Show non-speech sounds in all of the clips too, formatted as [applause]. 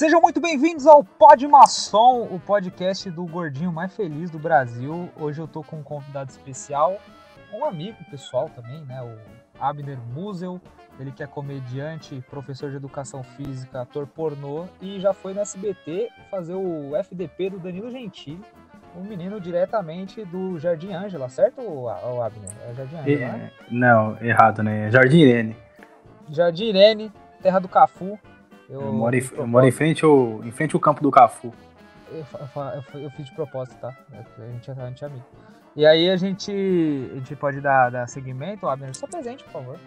Sejam muito bem-vindos ao Pod Maçom, o podcast do gordinho mais feliz do Brasil. Hoje eu tô com um convidado especial, um amigo pessoal também, né? O Abner Musel. Ele que é comediante, professor de educação física, ator pornô e já foi no SBT fazer o FDP do Danilo Gentili. Um menino diretamente do Jardim Ângela, certo, o Abner? É Jardim Ângela, né? Não, errado, né? Jardim Irene. Jardim Irene, terra do Cafu. Eu, eu, moro, em, eu moro em frente ao, em frente ao campo do Cafu. Eu, eu, eu fiz de propósito, tá? A gente, a gente é amigo. E aí a gente, a gente pode dar, dar seguimento, Abner? Só presente, por favor.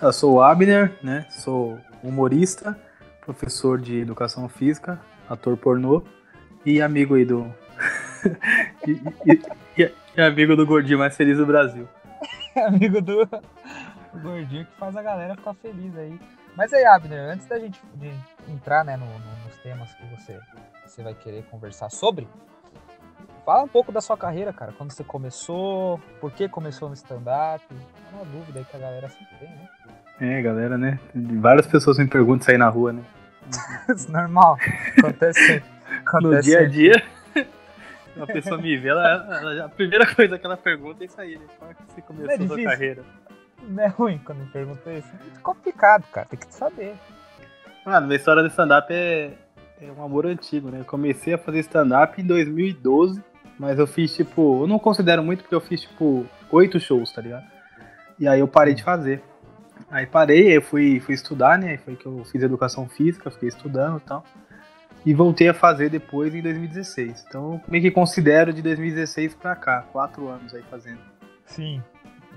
Eu sou o Abner, né? Sou humorista, professor de educação física, ator pornô e amigo aí do. [laughs] e, e, e, e, amigo do gordinho mais feliz do Brasil. [laughs] amigo do gordinho que faz a galera ficar feliz aí. Mas aí, Abner, antes da gente de entrar né, no, no, nos temas que você, você vai querer conversar sobre, fala um pouco da sua carreira, cara. Quando você começou, por que começou no stand-up? É uma dúvida aí que a galera sempre tem, né? É, galera, né? Várias pessoas me perguntam isso aí na rua, né? [laughs] Normal. Acontece, acontece. No dia a dia, uma pessoa me vê, ela, ela, a primeira coisa que ela pergunta é isso aí, né? Como é que você começou é a sua carreira? [laughs] não é ruim quando me perguntam isso. É muito complicado, cara. Tem que saber. Mano, minha história de stand-up é, é um amor antigo, né? Eu comecei a fazer stand-up em 2012, mas eu fiz, tipo... Eu não considero muito porque eu fiz, tipo, oito shows, tá ligado? E aí eu parei de fazer. Aí parei, eu fui, fui estudar, né? Foi que eu fiz educação física, fiquei estudando e tal. E voltei a fazer depois em 2016. Então, meio que considero de 2016 pra cá, quatro anos aí fazendo. Sim.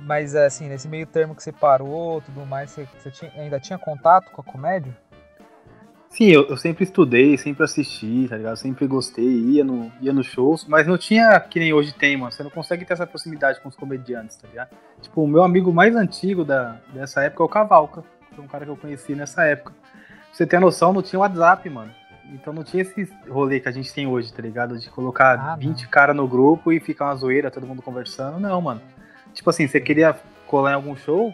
Mas assim, nesse meio termo que você parou, tudo mais, você, você tinha, ainda tinha contato com a comédia? Sim, eu, eu, sempre estudei, sempre assisti, tá ligado? Sempre gostei, ia no, ia nos shows, mas não tinha que nem hoje tem, mano. Você não consegue ter essa proximidade com os comediantes, tá ligado? Tipo, o meu amigo mais antigo da, dessa época é o Cavalca. Foi um cara que eu conheci nessa época. Pra você ter noção, não tinha WhatsApp, mano. Então não tinha esse rolê que a gente tem hoje, tá ligado? De colocar ah, 20 caras no grupo e ficar uma zoeira, todo mundo conversando. Não, mano. Tipo assim, você queria colar em algum show,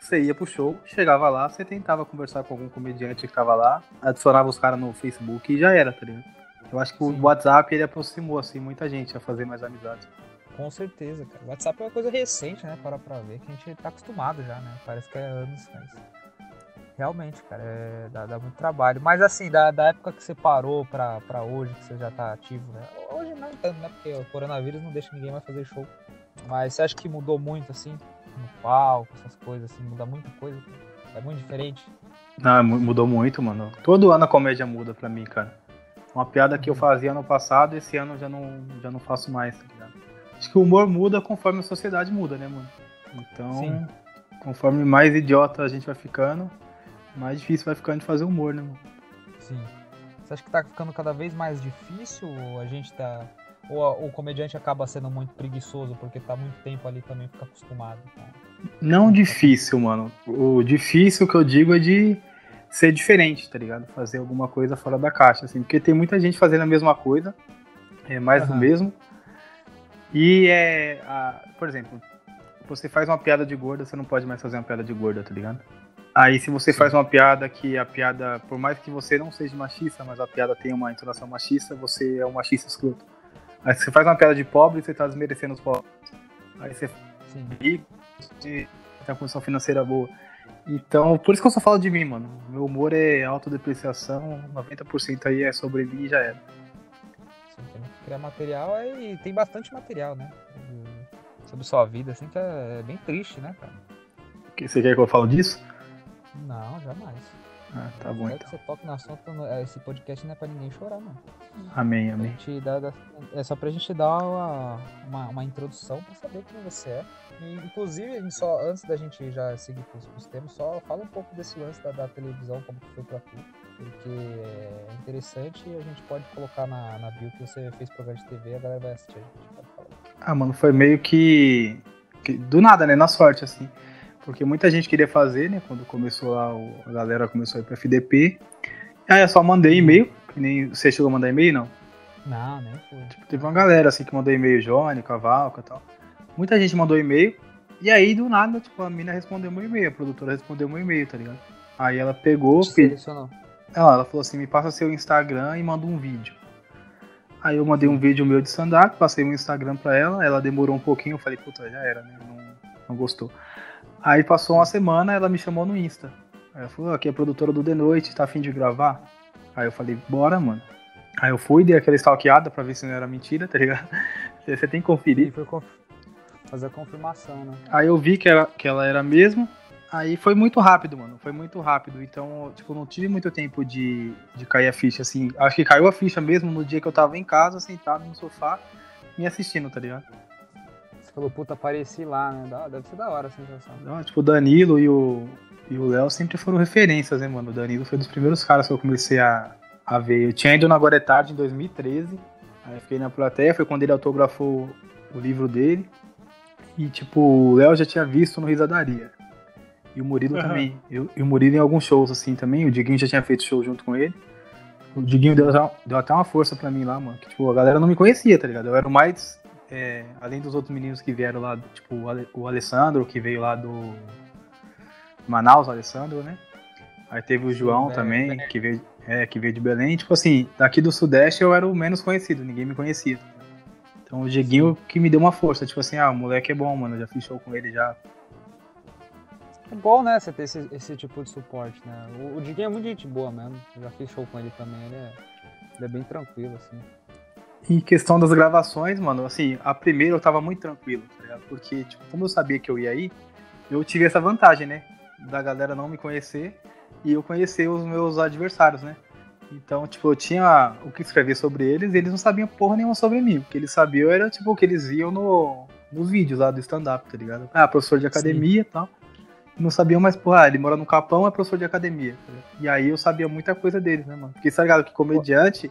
você ia pro show, chegava lá, você tentava conversar com algum comediante que tava lá, adicionava os caras no Facebook e já era, tá ligado? Eu acho que Sim. o WhatsApp ele aproximou assim muita gente a fazer mais amizades. Com certeza, cara. O WhatsApp é uma coisa recente, né? Para pra ver, que a gente tá acostumado já, né? Parece que é anos, mas. Realmente, cara, é... dá, dá, muito trabalho. Mas assim, da, da época que você parou pra, pra hoje, que você já tá ativo, né? Hoje não tanto, né? Porque o coronavírus não deixa ninguém mais fazer show. Mas você acha que mudou muito, assim, no palco, essas coisas, assim, muda muita coisa? É muito diferente? Não, mudou muito, mano. Todo ano a comédia muda pra mim, cara. Uma piada que eu uhum. fazia ano passado, esse ano eu já não, já não faço mais, tá ligado? Acho que o humor muda conforme a sociedade muda, né, mano? Então, Sim. conforme mais idiota a gente vai ficando, mais difícil vai ficando de fazer humor, né, mano? Sim. Você acha que tá ficando cada vez mais difícil ou a gente tá ou o comediante acaba sendo muito preguiçoso porque tá muito tempo ali também fica acostumado? Não difícil, mano. O difícil que eu digo é de ser diferente, tá ligado? Fazer alguma coisa fora da caixa, assim. Porque tem muita gente fazendo a mesma coisa, é mais uhum. do mesmo. E é. A, por exemplo, você faz uma piada de gorda, você não pode mais fazer uma piada de gorda, tá ligado? Aí se você Sim. faz uma piada que a piada, por mais que você não seja machista, mas a piada tem uma entonação machista, você é um machista escroto. Aí você faz uma piada de pobre, você tá desmerecendo os pobres. Aí você Sim. rico, você tem uma condição financeira boa. Então, por isso que eu só falo de mim, mano. Meu humor é autodepreciação, 90% aí é sobre mim e já era. Sim, tem que criar material e tem bastante material, né? Sobre sua vida, assim, que é bem triste, né, cara? Você quer que eu fale disso? Não, jamais. Ah, tá bom então. Que você toca no assunto, é, esse podcast não é pra ninguém chorar, mano. Amém, amém. Dá, é só pra gente dar uma, uma, uma, introdução pra saber quem você é. E, inclusive, só, antes da gente já seguir pros, pros temas, só fala um pouco desse lance da, da televisão, como que foi pra tu. Porque é interessante e a gente pode colocar na, na bio que você fez programa de TV a galera vai assistir, a gente pode falar. Ah, mano, foi meio que, que do nada, né? Na sorte, assim. Porque muita gente queria fazer, né? Quando começou lá, a galera começou a ir pra FDP. Aí eu só mandei e-mail, que nem você chegou a mandar e-mail, não? Não, nem foi. Tipo, teve uma galera assim que mandou e-mail, Johnny, Cavalca e tal. Muita gente mandou e-mail. E aí, do nada, tipo, a mina respondeu meu e-mail, a produtora respondeu meu e-mail, tá ligado? Aí ela pegou. Selecionou. ela, ela falou assim, me passa seu Instagram e manda um vídeo. Aí eu mandei um vídeo meu de stand-up, passei um Instagram pra ela, ela demorou um pouquinho, eu falei, puta, já era, né? Não, não gostou. Aí passou uma semana, ela me chamou no Insta. Aí ela falou, aqui é produtora do The Noite, tá afim de gravar? Aí eu falei, bora, mano. Aí eu fui, dei aquela stalkeada pra ver se não era mentira, tá ligado? [laughs] Você tem que conferir. Foi conf... fazer a confirmação, né? Aí eu vi que, era, que ela era mesmo. Aí foi muito rápido, mano. Foi muito rápido. Então, tipo, não tive muito tempo de, de cair a ficha, assim. Acho que caiu a ficha mesmo no dia que eu tava em casa, sentado no sofá, me assistindo, tá ligado? Falou, puta, apareci lá, né? Deve ser da hora a sensação. Não, tipo, o Danilo e o, e o Léo sempre foram referências, né, mano? O Danilo foi um dos primeiros caras que eu comecei a, a ver. Eu tinha ido na Agora é Tarde em 2013. Aí eu fiquei na plateia, foi quando ele autografou o livro dele. E, tipo, o Léo já tinha visto no Risadaria. E o Murilo uhum. também. Eu, e o Murilo em alguns shows, assim, também. O Diguinho já tinha feito show junto com ele. O Diguinho deu, deu até uma força pra mim lá, mano. Que, tipo, a galera não me conhecia, tá ligado? Eu era o mais... É, além dos outros meninos que vieram lá, tipo, o Alessandro, que veio lá do Manaus, o Alessandro, né? Aí teve o João Sim, também, que veio, é, que veio de Belém. Tipo assim, daqui do Sudeste eu era o menos conhecido, ninguém me conhecia. Então o Dieguinho que me deu uma força, tipo assim, ah, o moleque é bom, mano, eu já fiz show com ele já. É bom, né, você ter esse, esse tipo de suporte, né? O, o Dieguinho é muito gente boa mesmo, eu já fiz show com ele também, ele é, ele é bem tranquilo, assim. E questão das gravações, mano, assim, a primeira eu tava muito tranquilo, tá ligado? Porque, tipo, como eu sabia que eu ia ir, eu tive essa vantagem, né? Da galera não me conhecer e eu conhecer os meus adversários, né? Então, tipo, eu tinha o que escrever sobre eles e eles não sabiam porra nenhuma sobre mim. O que eles sabiam era, tipo, o que eles viam no, nos vídeos lá do stand-up, tá ligado? Ah, professor de academia e tal. Não sabiam mais, porra, ah, ele mora no Capão, é professor de academia. Tá e aí eu sabia muita coisa deles, né, mano? Porque, tá ligado, que comediante,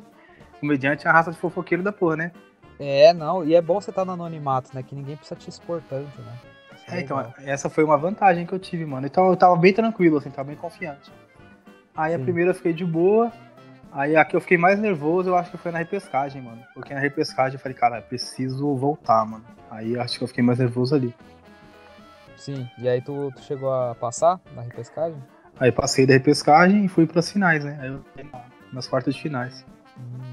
comediante é a raça de fofoqueiro da porra, né? É, não, e é bom você estar tá no anonimato, né? Que ninguém precisa te expor tanto, né? É, então, essa foi uma vantagem que eu tive, mano. Então eu tava bem tranquilo, assim, tava bem confiante. Aí Sim. a primeira eu fiquei de boa. Aí a que eu fiquei mais nervoso, eu acho que foi na repescagem, mano. Porque na repescagem eu falei, cara, preciso voltar, mano. Aí acho que eu fiquei mais nervoso ali. Sim, e aí tu, tu chegou a passar na repescagem? Aí passei da repescagem e fui pras finais, né? Aí eu nas quartas de finais. Hum.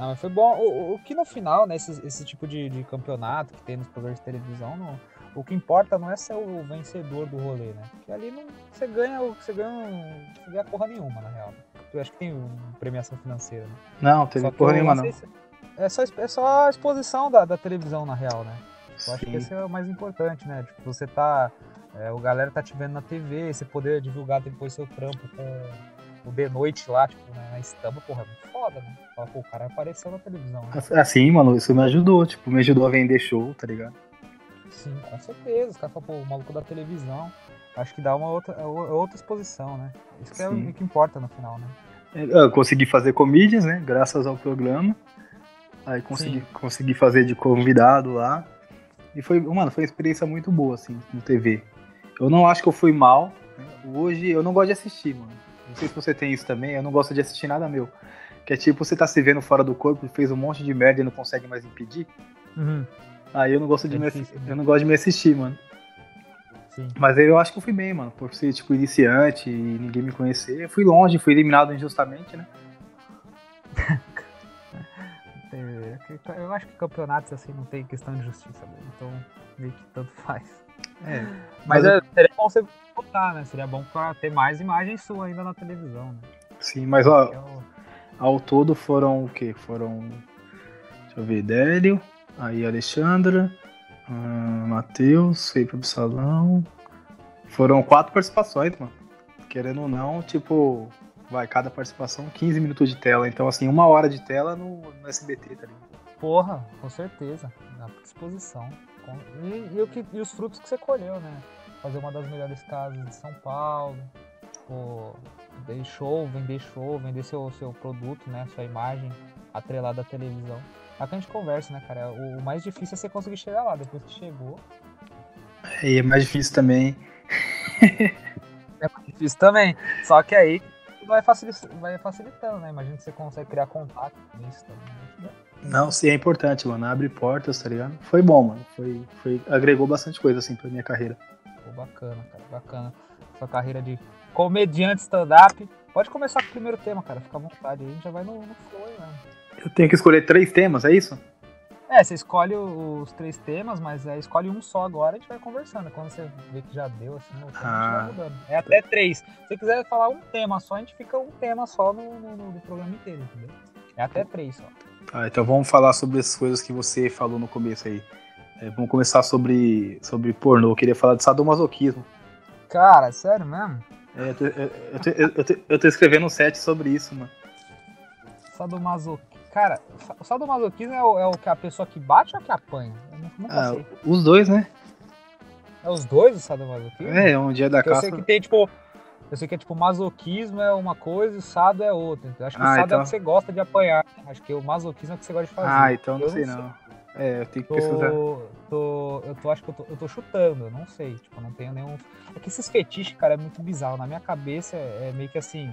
Ah, mas foi bom. O, o, que no final, né, esse, esse tipo de, de campeonato que tem nos programas de televisão, não, o que importa não é ser o vencedor do rolê, né? Porque ali não, você ganha você ganha, você ganha porra nenhuma, na real. Eu acho que tem premiação financeira, né? Não, teve porra nenhuma, não. É só, é só a exposição da, da televisão, na real, né? Eu acho que esse é o mais importante, né? Tipo, você tá. É, o galera tá te vendo na TV, você poder divulgar depois seu trampo com o de noite lá, tipo, né, na estampa, porra, é muito foda, né? Fala, pô, o cara apareceu na televisão. Né? Assim, mano, isso me ajudou, tipo, me ajudou a vender show, tá ligado? Sim, com certeza. Os caras falam, pô, o maluco da televisão. Acho que dá uma outra, é é outra exposição, né? Isso que é o que importa no final, né? Eu consegui fazer comídias, né? Graças ao programa. Aí consegui, consegui fazer de convidado lá. E foi, mano, foi uma experiência muito boa, assim, no TV. Eu não acho que eu fui mal. Né? Hoje eu não gosto de assistir, mano. Não sei se você tem isso também, eu não gosto de assistir nada meu. Que é tipo, você tá se vendo fora do corpo, fez um monte de merda e não consegue mais impedir. Uhum. Aí eu não gosto de é me difícil, né? eu não gosto de me assistir, mano. Sim. Mas eu acho que eu fui bem, mano. Por ser, tipo, iniciante e ninguém me conhecer. Eu fui longe, fui eliminado injustamente, né? [laughs] eu acho que campeonatos assim não tem questão de justiça, mesmo. então meio que tanto faz. É. Mas, mas é, seria bom você botar, né? Seria bom pra ter mais imagens sua ainda na televisão, né? Sim, mas ó, é ao todo foram o quê? Foram. Deixa eu ver, Délio, Aí Alexandra, uh, Matheus, pro salão. Foram quatro participações, mano. Querendo ou não, tipo, vai, cada participação 15 minutos de tela. Então, assim, uma hora de tela no, no SBT, tá ligado? Porra, com certeza. Na disposição. E, e, o que, e os frutos que você colheu, né? Fazer uma das melhores casas de São Paulo. Pô, vender show, vender show, vender seu, seu produto, né? Sua imagem atrelada à televisão. É que a gente conversa, né, cara? O mais difícil é você conseguir chegar lá. Depois que chegou. E é mais difícil também. [laughs] é mais difícil também. Só que aí vai, facilitando, vai facilitando, né? Imagina que você consegue criar contato com isso também. Não, sim, é importante, mano. Abre portas, tá ligado? Foi bom, mano. Foi, foi, agregou bastante coisa, assim, pra minha carreira. Pô, bacana, cara, bacana. Sua carreira de comediante stand-up Pode começar com o primeiro tema, cara. Fica à vontade aí, a gente já vai no, no flow mesmo. Eu tenho que escolher três temas, é isso? É, você escolhe os três temas, mas é, escolhe um só agora e a gente vai conversando. Quando você vê que já deu, assim, no tema, a gente vai mudando. É até três. Se você quiser falar um tema só, a gente fica um tema só no, no, no programa inteiro, entendeu? É até três só. Ah, então vamos falar sobre as coisas que você falou no começo aí. É, vamos começar sobre, sobre pornô. Eu queria falar de sadomasoquismo. Cara, sério mesmo? É, eu, tô, eu, eu, tô, eu, tô, eu tô escrevendo um set sobre isso, mano. Sadomasoquismo. Cara, o sadomasoquismo é o, é o que a pessoa que bate ou que apanha? Eu nunca ah, sei. Os dois, né? É os dois o sadomasoquismo? É, um dia da caça. Eu sei que tem, tipo. Eu sei que é tipo, masoquismo é uma coisa e o sado é outra. Então, acho que ah, o sado então... é o que você gosta de apanhar. Acho que o masoquismo é o que você gosta de fazer. Ah, então não, sei, não sei não. É, eu tenho que tô, pesquisar. Tô, eu tô, acho que eu tô, eu tô chutando, eu não sei. Tipo, não tenho nenhum. É que esses fetiches, cara, é muito bizarro. Na minha cabeça é, é meio que assim.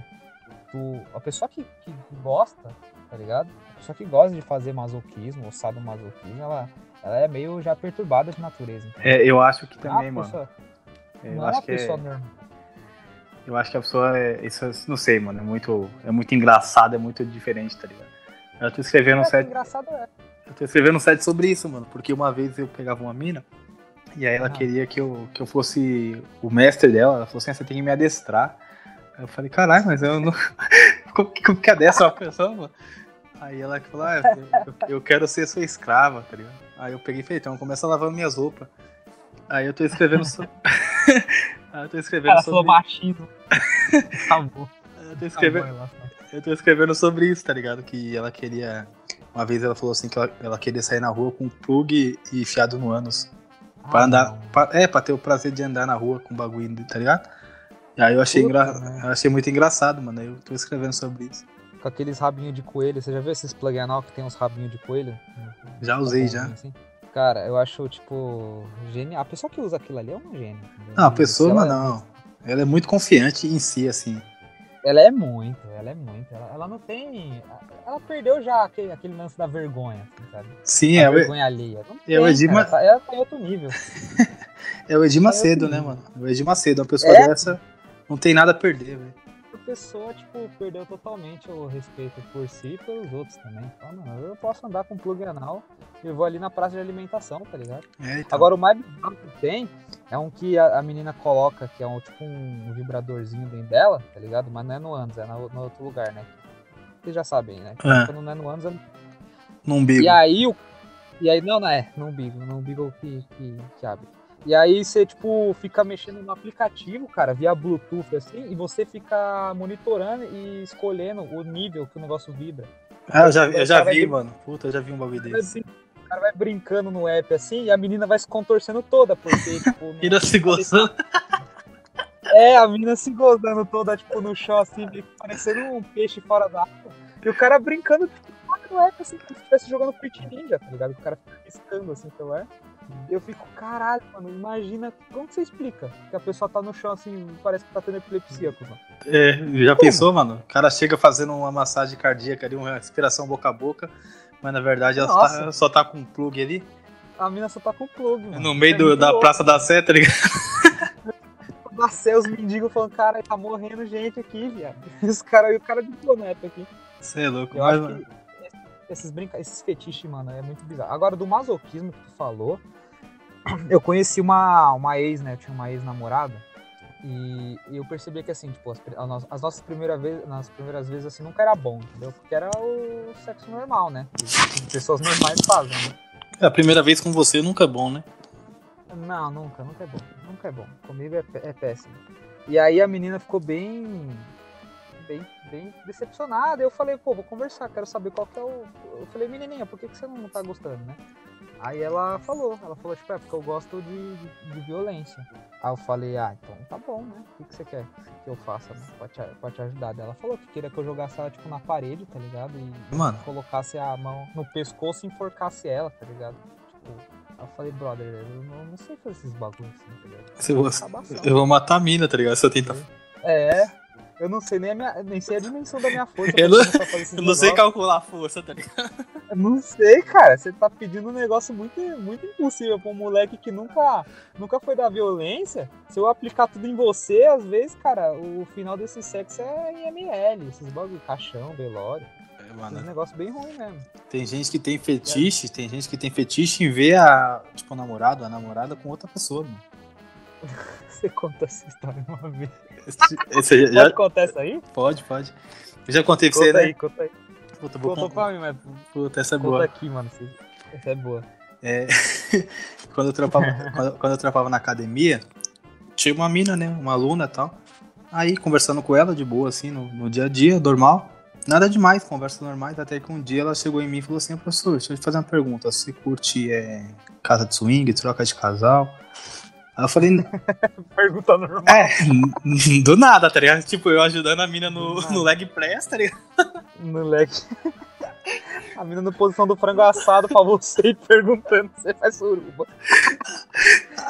Tu, a pessoa que, que gosta, tá ligado? A pessoa que gosta de fazer masoquismo ou sadomasoquismo, ela, ela é meio já perturbada de natureza. Então. É, eu acho que também, é mano. Pessoa, é, eu não é uma pessoa é... normal. Eu acho que a pessoa é. Isso, não sei, mano. É muito, é muito engraçado, é muito diferente, tá ligado? Eu tô escrevendo um set. Engraçado é. Eu tô escrevendo um set sobre isso, mano. Porque uma vez eu pegava uma mina. E aí ela ah. queria que eu, que eu fosse o mestre dela. Ela falou assim: ah, você tem que me adestrar. Eu falei: caralho, mas eu não. Como que adestra uma pessoa, mano? Aí ela falou, ah, eu, eu, quero ser sua escrava, tá ligado? Aí eu peguei e falei, então começa a lavar minhas roupas. Aí eu tô escrevendo sobre. [laughs] aí eu tô escrevendo Ela sobre. machismo. Acabou. [laughs] Eu tô escrevendo. eu tô escrevendo sobre isso, tá ligado? Que ela queria. Uma vez ela falou assim que ela, ela queria sair na rua com um plug e fiado no ânus. Ah, pra andar. Pra, é, pra ter o prazer de andar na rua com bagulho, tá ligado? E aí eu achei, Puta, engra... né? eu achei muito engraçado, mano. Eu tô escrevendo sobre isso com aqueles rabinhos de coelho. Você já viu esses plug anal que tem uns rabinhos de coelho? Já usei, já. Assim? Cara, eu acho, tipo, genial. A pessoa que usa aquilo ali é um gênio. Não, a pessoa, ela não. É... Ela é muito confiante em si, assim. Ela é muito, ela é muito. Ela, ela não tem. Ela perdeu já aquele, aquele lance da vergonha, assim, sabe? Sim, a é. vergonha alheia. Não é o Edir Macedo. Ela tá em outro nível. [laughs] é o Edir Macedo, né, mano? É o Edir Macedo. Uma pessoa é? dessa não tem nada a perder, velho pessoa, tipo, perdeu totalmente o respeito por si e pelos outros também. Então, mano, eu posso andar com plug anal e vou ali na praça de alimentação, tá ligado? É, então. Agora, o mais bizarro que tem é um que a, a, menina coloca, que é um tipo um vibradorzinho dentro dela, tá ligado? Mas não é no ânus, é no, no outro lugar, né? Vocês já sabem, né? É. Quando não é no ânus, é no... no umbigo. E aí, o... e aí, não, não é, no umbigo, no umbigo que, que, que abre. E aí você, tipo, fica mexendo no aplicativo, cara, via Bluetooth, assim, e você fica monitorando e escolhendo o nível que o negócio vibra. Ah, eu já, eu já vi, mano. Puta, eu já vi um bagulho desse. O cara vai brincando no app assim e a menina vai se contorcendo toda, porque, [laughs] tipo. Menina se gozando. [laughs] É, a menina se gozando toda, tipo, no chão, assim, parecendo um peixe fora d'água. E o cara brincando, tipo, no app, assim, como se estivesse jogando Fruit Ninja, tá ligado? O cara fica piscando, assim, pelo ar. Eu fico, caralho, mano, imagina. Como que você explica? Que a pessoa tá no chão assim, parece que tá tendo epilepsia, mano. É, já Como? pensou, mano? O cara chega fazendo uma massagem cardíaca ali, uma respiração boca a boca, mas na verdade ela só tá, só tá, com um plug ali. A mina só tá com plug, mano. No meio é do, da louco. Praça da Sé, tá ligado? da Sé, os mendigos falando, cara, tá morrendo gente aqui, viado. [laughs] Os cara, o cara de planeta aqui. Você é louco, Eu mas, mano. Esses, brinca... esses fetiches, mano, é muito bizarro. Agora, do masoquismo que tu falou, [clears throat] eu conheci uma, uma ex, né? Eu tinha uma ex-namorada. E, e, eu percebi que, assim, tipo, as, as nossas primeiras vezes, nas primeiras vezes, assim, nunca era bom, entendeu? Porque era o sexo normal, né? Que pessoas normais fazem, né? É, a primeira vez com você nunca é bom, né? Não, nunca, nunca é bom. Nunca é bom. Comigo é, é péssimo. E aí a menina ficou bem. Bem, bem decepcionada. Eu falei, pô, vou conversar, quero saber qual que é o. Eu falei, menininha, por que, que você não tá gostando, né? Aí ela falou, ela falou, tipo, é porque eu gosto de, de, de, violência. Aí eu falei, ah, então tá bom, né? O que, que você quer que eu faça né? pra, te, pra te ajudar? Ela falou que queria que eu jogasse ela, tipo, na parede, tá ligado? E Mano. colocasse a mão no pescoço e enforcasse ela, tá ligado? Tipo, aí eu falei, brother, eu não, não sei fazer esses bagulhos assim, tá ligado? Se você, eu vou matar a mina, tá ligado? Se eu tentar. É, eu não sei nem, a minha, nem sei a dimensão da minha força. eu não, [laughs] eu não sei calcular a força, tá ligado? Não sei, cara. Você tá pedindo um negócio muito, muito impossível pra um moleque que nunca, nunca foi da violência. Se eu aplicar tudo em você, às vezes, cara, o final desse sexo é em ML. Esses bagulho, caixão, velório. É, mano. Um negócio bem ruim mesmo. Tem gente que tem fetiche, é. tem gente que tem fetiche em ver a, tipo, o namorado, a namorada com outra pessoa, mano. [laughs] Você conta essa história uma vez. Já... Pode contar essa aí? Pode, pode. Eu já contei pra conta você, aí, né? Conta aí, Puta, vou Contou pra mim, mas... Puta, essa é conta boa. aqui, mano. Essa é boa. É... [laughs] quando, eu trampava, quando, quando, eu trampava na academia, tinha uma mina, né? Uma aluna e tal. Aí, conversando com ela de boa, assim, no, no dia a dia, normal. Nada demais, conversa normais, até que um dia ela chegou em mim e falou assim, professor, deixa eu te fazer uma pergunta. Você curte é, casa de swing, troca de casal? Aí eu falei. [laughs] Pergunta normal. É, do nada, tá ligado? Tipo, eu ajudando a mina no, no leg press, tá ligado? No leg. A mina na posição do frango assado pra você e perguntando se você faz suruba.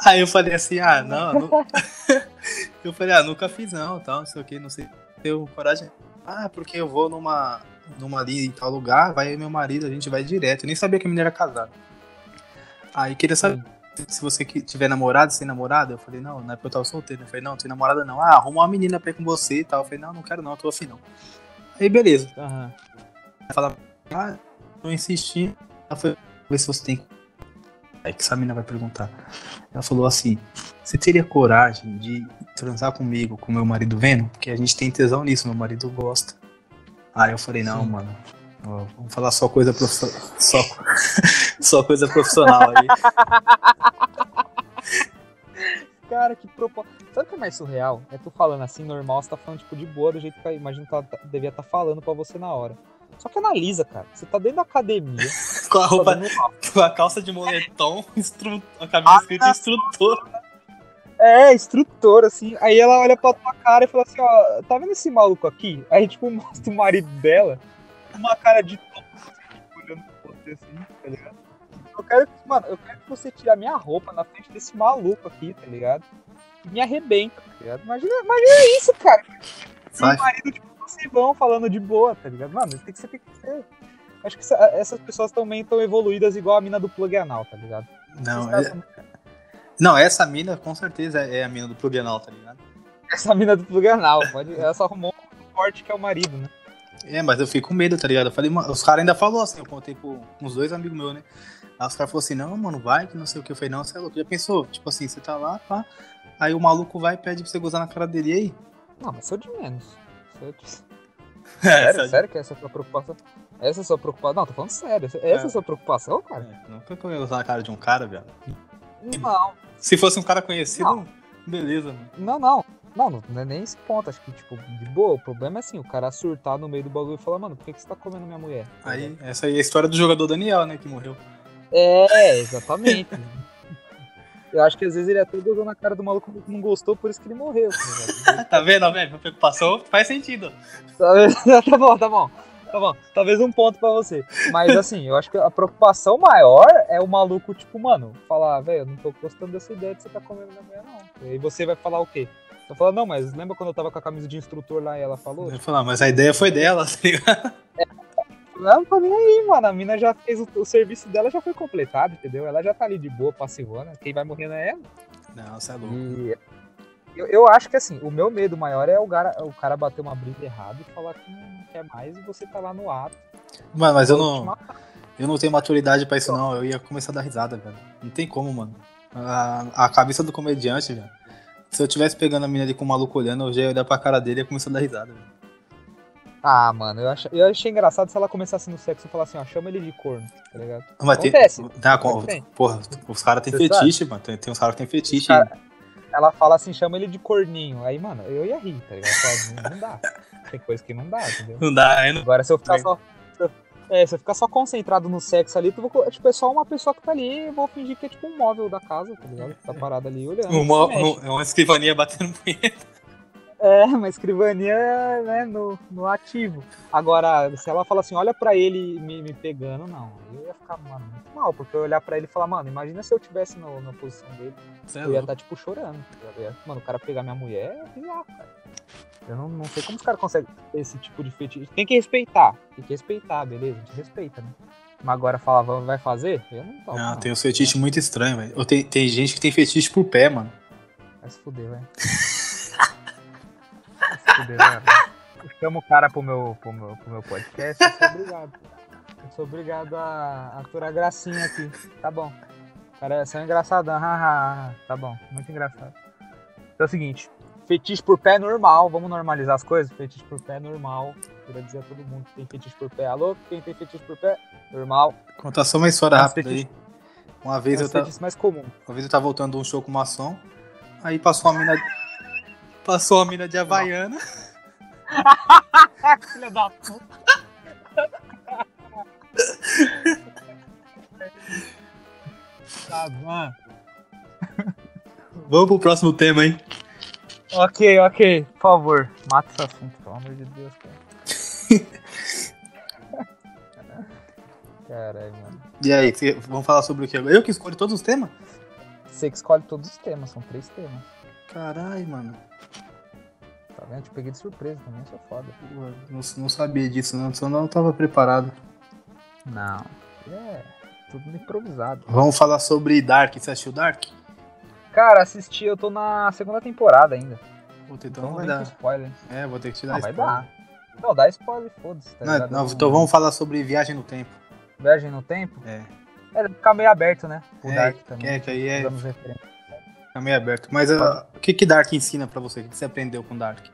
Aí eu falei assim, ah, não, não... [laughs] Eu falei, ah, nunca fiz não, tal, não sei o que, não sei. Tenho coragem. Ah, porque eu vou numa, numa ali em tal lugar, vai meu marido, a gente vai direto. Eu nem sabia que a menina era casada. Aí queria saber se você tiver namorado, sem namorada, eu falei, não, na época eu tava solteiro. Eu falei, não, não tem namorada não. Ah, arruma uma menina pra ir com você e tal. Eu falei, não, não quero não, eu tô afim não. Aí beleza. Uhum. Fala, ah, tô insistindo. Ela foi ver se você tem. Aí que essa menina vai perguntar. Ela falou assim: Você teria coragem de transar comigo, com meu marido vendo? Porque a gente tem tesão nisso, meu marido gosta. Aí eu falei: Não, Sim. mano, vamos falar só coisa profissional. Só, [laughs] só coisa profissional aí. [laughs] Cara, que proposta. Sabe o que é mais surreal? É tu falando assim, normal, você tá falando tipo de boa, do jeito que imagina que ela tá, devia estar tá falando pra você na hora. Só que analisa, cara. Você tá dentro da academia. [laughs] com a roupa, tá com a calça de moletom, [laughs] instru... a camisa ah, escrita instrutor. É, instrutor, assim. Aí ela olha pra tua cara e fala assim, ó, tá vendo esse maluco aqui? Aí, tipo, mostra o marido dela, uma cara de olhando pra você assim, tá ligado? Eu quero, mano, eu quero que você tire a minha roupa na frente desse maluco aqui, tá ligado? E me arrebenta, tá ligado? Imagina, imagina isso, cara. Seu marido, tipo, você vão falando de boa, tá ligado? Mano, tem que ser, tem que ser. Acho que essas pessoas também estão evoluídas igual a mina do plug anal, tá ligado? Não, é... Não, essa mina com certeza é a mina do plug anal, tá ligado? Essa mina do plug anal, pode... ela só arrumou um forte que é o marido, né? É, mas eu fico com medo, tá ligado? Eu falei, os caras ainda falaram assim, eu contei com uns dois amigos meus, né? Aí os caras falaram assim, não, mano, vai, que não sei o que. Eu falei, não, você é louco. Já pensou? Tipo assim, você tá lá, pá. Aí o maluco vai e pede pra você gozar na cara dele e aí? Não, mas sou de menos. Sou de... [laughs] Sério, sério que essa é a sua preocupação? Essa é a sua preocupação? Não, tô falando sério. Essa é, é a sua preocupação, cara? É, nunca que eu ia usar na cara de um cara, velho. Não. Se fosse um cara conhecido, não. beleza, mano. Não, não. Não, não é nem esse ponto. Acho que, tipo, de boa, o problema é assim, o cara surtar no meio do bagulho e falar, mano, por que, que você tá comendo minha mulher? Aí, essa aí é a história do jogador Daniel, né, que morreu. É, [laughs] exatamente. Eu acho que às vezes ele até gozou na cara do maluco que não gostou, por isso que ele morreu. Tá, [laughs] tá vendo, velho? Minha preocupação faz sentido. Tá, [laughs] tá bom, tá bom. Tá bom, talvez um ponto pra você. Mas assim, eu acho que a preocupação maior é o maluco, tipo, mano, falar, velho, eu não tô gostando dessa ideia de você tá comendo minha mulher, não. E aí você vai falar o quê? Eu falar, não, mas lembra quando eu tava com a camisa de instrutor lá e ela falou? Eu falar, mas a ideia foi dela, tá ligado? É, não tô nem aí, mano. A mina já fez o, o, serviço dela, já foi completado, entendeu? Ela já tá ali de boa, passivona. Quem vai morrer não é ela. Não, você é louco. E eu, eu, acho que assim, o meu medo maior é o cara, o cara bater uma briga errada e falar que não quer mais e você tá lá no ato. Mano, mas eu não. Eu não tenho maturidade pra isso, não. Eu ia começar a dar risada, velho. Não tem como, mano. A, a cabeça do comediante, velho. Se eu tivesse pegando a mina ali com o maluco olhando, eu já ia olhar pra cara dele e ia começar a dar risada, velho. Ah, mano, eu, ach... eu achei engraçado se ela começasse no sexo e falasse assim, ó, chama ele de corno, tá ligado? Mas Acontece. Tem... Tá, com... Porra, os caras têm fetiche, sabe? mano. Tem, tem uns caras que tem fetiche. Cara... Ela fala assim, chama ele de corninho. Aí, mano, eu ia rir, tá ligado? Não dá. Tem coisa que não dá, entendeu? Não dá, aí não... Agora, se eu ficar só. É, se eu ficar só concentrado no sexo ali, tu vou, tipo, é só uma pessoa que tá ali e vou fingir que é tipo um móvel da casa, tá ligado? Tá parado ali olhando. Um. É uma escrivaninha batendo punheta. É, uma escrivania né, no, no ativo. Agora, se ela fala assim, olha para ele me, me pegando, não. Eu ia ficar, mano, muito mal, porque eu olhar para ele e falar, mano, imagina se eu tivesse no, na posição dele. É eu ia estar, tá, tipo, chorando. Ia, mano, o cara pegar minha mulher é bizarro, cara. Eu não, não sei como os caras conseguem esse tipo de fetiche. Tem que respeitar. Tem que respeitar, beleza? A gente respeita, né? Mas agora falava, vai fazer? Eu não topo. Não, tem um fetiche muito estranho, velho. Tem, tem gente que tem fetiche por pé, mano. Vai se fuder, velho. [laughs] Eu chamo o cara pro meu, pro meu, pro meu podcast, eu sou obrigado. Eu sou obrigado a aturar gracinha aqui. Tá bom. Cara, é só engraçadão. [laughs] tá bom, muito engraçado. Então é o seguinte, fetiche por pé é normal, vamos normalizar as coisas? Fetiche por pé é normal. Queria dizer a todo mundo que tem fetiche por pé. Alô? Quem tem fetiche por pé? Normal. Contar só uma história Mas rápida fetiche- aí. Uma vez, É eu fetiche mais comum. uma vez eu tava voltando de um show com maçom, aí passou uma mina. Passou uma mina de Havaiana. [laughs] Filha da puta. Tá bom. Vamos pro próximo tema, hein? Ok, ok. Por favor, mata esse assunto, pelo amor de Deus, cara. [laughs] Caralho, mano. E aí, cê- vamos falar sobre o que agora? Eu que escolho todos os temas? Você que escolhe todos os temas, são três temas. Caralho, mano. Tá vendo? Te peguei de surpresa também, sou foda. Pô, Não, não sabia disso, não. Só não tava preparado. Não. É, tudo improvisado. Vamos falar sobre Dark. Você assistiu Dark? Cara, assisti, eu tô na segunda temporada ainda. Puta, Então então vai dar. spoiler. É, vou ter que te dar Não, vai spoiler. dar. Não, dá spoiler, foda-se. Tá Não, não, então vamos falar sobre viagem no tempo. Viagem no tempo? É. É, ficar meio aberto, né? O É, Dark também. é, que aí é, Fica meio aberto. Mas ah, o que que Dark ensina pra você? O que você aprendeu com Dark?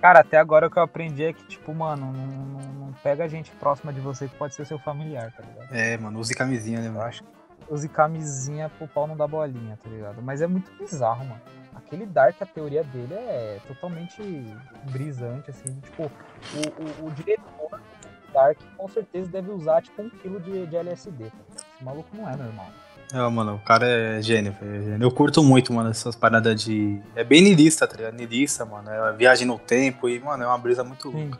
Cara, até agora o que eu aprendi é que, tipo, mano, não, não- não pega gente próxima de você que pode ser seu familiar, tá ligado? É, mano, use camisinha, né, Eu mano? acho que use camisinha pro pau não dar bolinha, tá ligado? Mas é muito bizarro, mano. Aquele Dark, a teoria dele é totalmente brisante, assim. Tipo, o, o, o diretor do Dark com certeza deve usar, tipo, um quilo de, de LSD, tá ligado? Esse maluco não é normal. É, mano, o cara é gênio, é gênio. Eu curto muito, mano, essas paradas de. É bem niilista, tá ligado? Niilista, mano. É viagem no tempo e, mano, é uma brisa muito Sim. louca.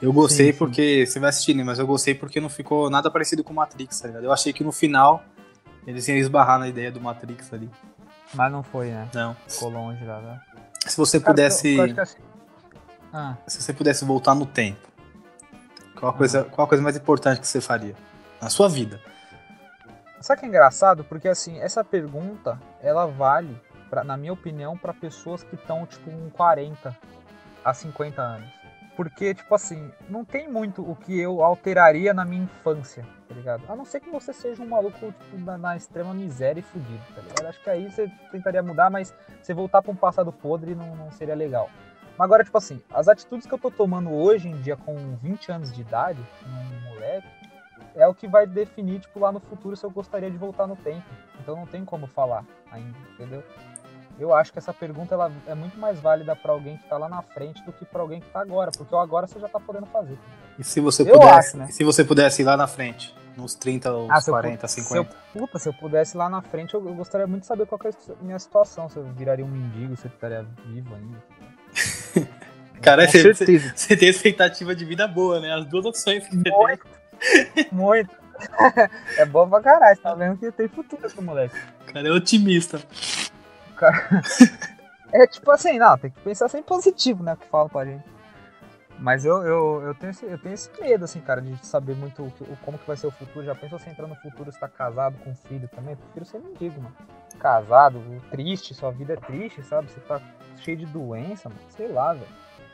Eu gostei Sim, sim. porque. Você vai assistir, né? Mas eu gostei porque não ficou nada parecido com Matrix, tá ligado? Eu achei que no final eles iam esbarrar na ideia do Matrix ali. Mas não foi, né? Não. Ficou longe lá, né? Se você Cara, pudesse. eu- eu acho que assim- Ah, Se você pudesse voltar no tempo, qual a coisa, qual a coisa mais importante que você faria? Na sua vida. Sabe que é engraçado? Porque assim, essa pergunta, ela vale, pra, na minha opinião, pra pessoas que estão, tipo, com 40 a 50 anos. Porque, tipo assim, não tem muito o que eu alteraria na minha infância, tá ligado? A não ser que você seja um maluco, tipo, na, na extrema miséria e fudido, tá ligado? Acho que aí você tentaria mudar, mas você voltar pra um passado podre não, não seria legal. Mas agora, tipo assim, as atitudes que eu tô tomando hoje em dia com 20 anos de idade, um moleque, é o que vai definir, tipo, lá no futuro se eu gostaria de voltar no tempo. Então não tem como falar ainda, entendeu? Eu acho que essa pergunta ela é muito mais válida pra alguém que tá lá na frente do que pra alguém que tá agora, porque o agora você já tá podendo fazer. E se você Eu pudesse, acho, né? se você pudesse ir lá na frente, nos 30 ou Ah, se eu 40, pu- se 50? Puta, se eu pudesse ir lá na frente, eu, eu gostaria muito de saber qual é a minha situação. Se eu viraria um mendigo, se eu estaria vivo ainda. [laughs] Cara, você, você tem expectativa de vida boa, né? As duas opções que você tem. Muito. [laughs] É bom pra caralho, tá vendo que tem futuro esse moleque. O cara é otimista. [laughs] É tipo assim, não, tem que pensar sempre positivo, né? Que fala pra gente. Mas eu, eu, eu, tenho esse, eu tenho esse medo, assim, cara, de saber muito o, que- o- como que vai ser o futuro. Já pensou você entrar no futuro, você tá casado com filho também? Eu prefiro ser mendigo, mano. Casado, triste, sua vida é triste, sabe? Você tá cheio de doença, mano. Sei lá, velho.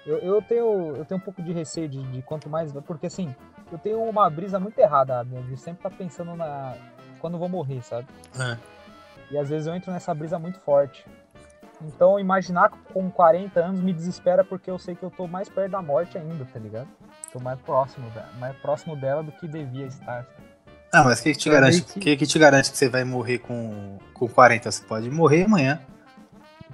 Eu, eu, tenho, eu tenho um pouco de receio de, de quanto mais. Porque assim, eu tenho uma brisa muito errada, minha, de sempre tá pensando na. Quando vou morrer, sabe? É. E às vezes eu entro nessa brisa muito forte. Então imaginar com 40 anos me desespera porque eu sei que eu tô mais perto da morte ainda, tá ligado? Tô mais próximo, mais próximo dela do que devia estar. Ah, mas o que, que te Eu garante? que- que, que te garante que você vai morrer com, com 40? Você pode morrer amanhã.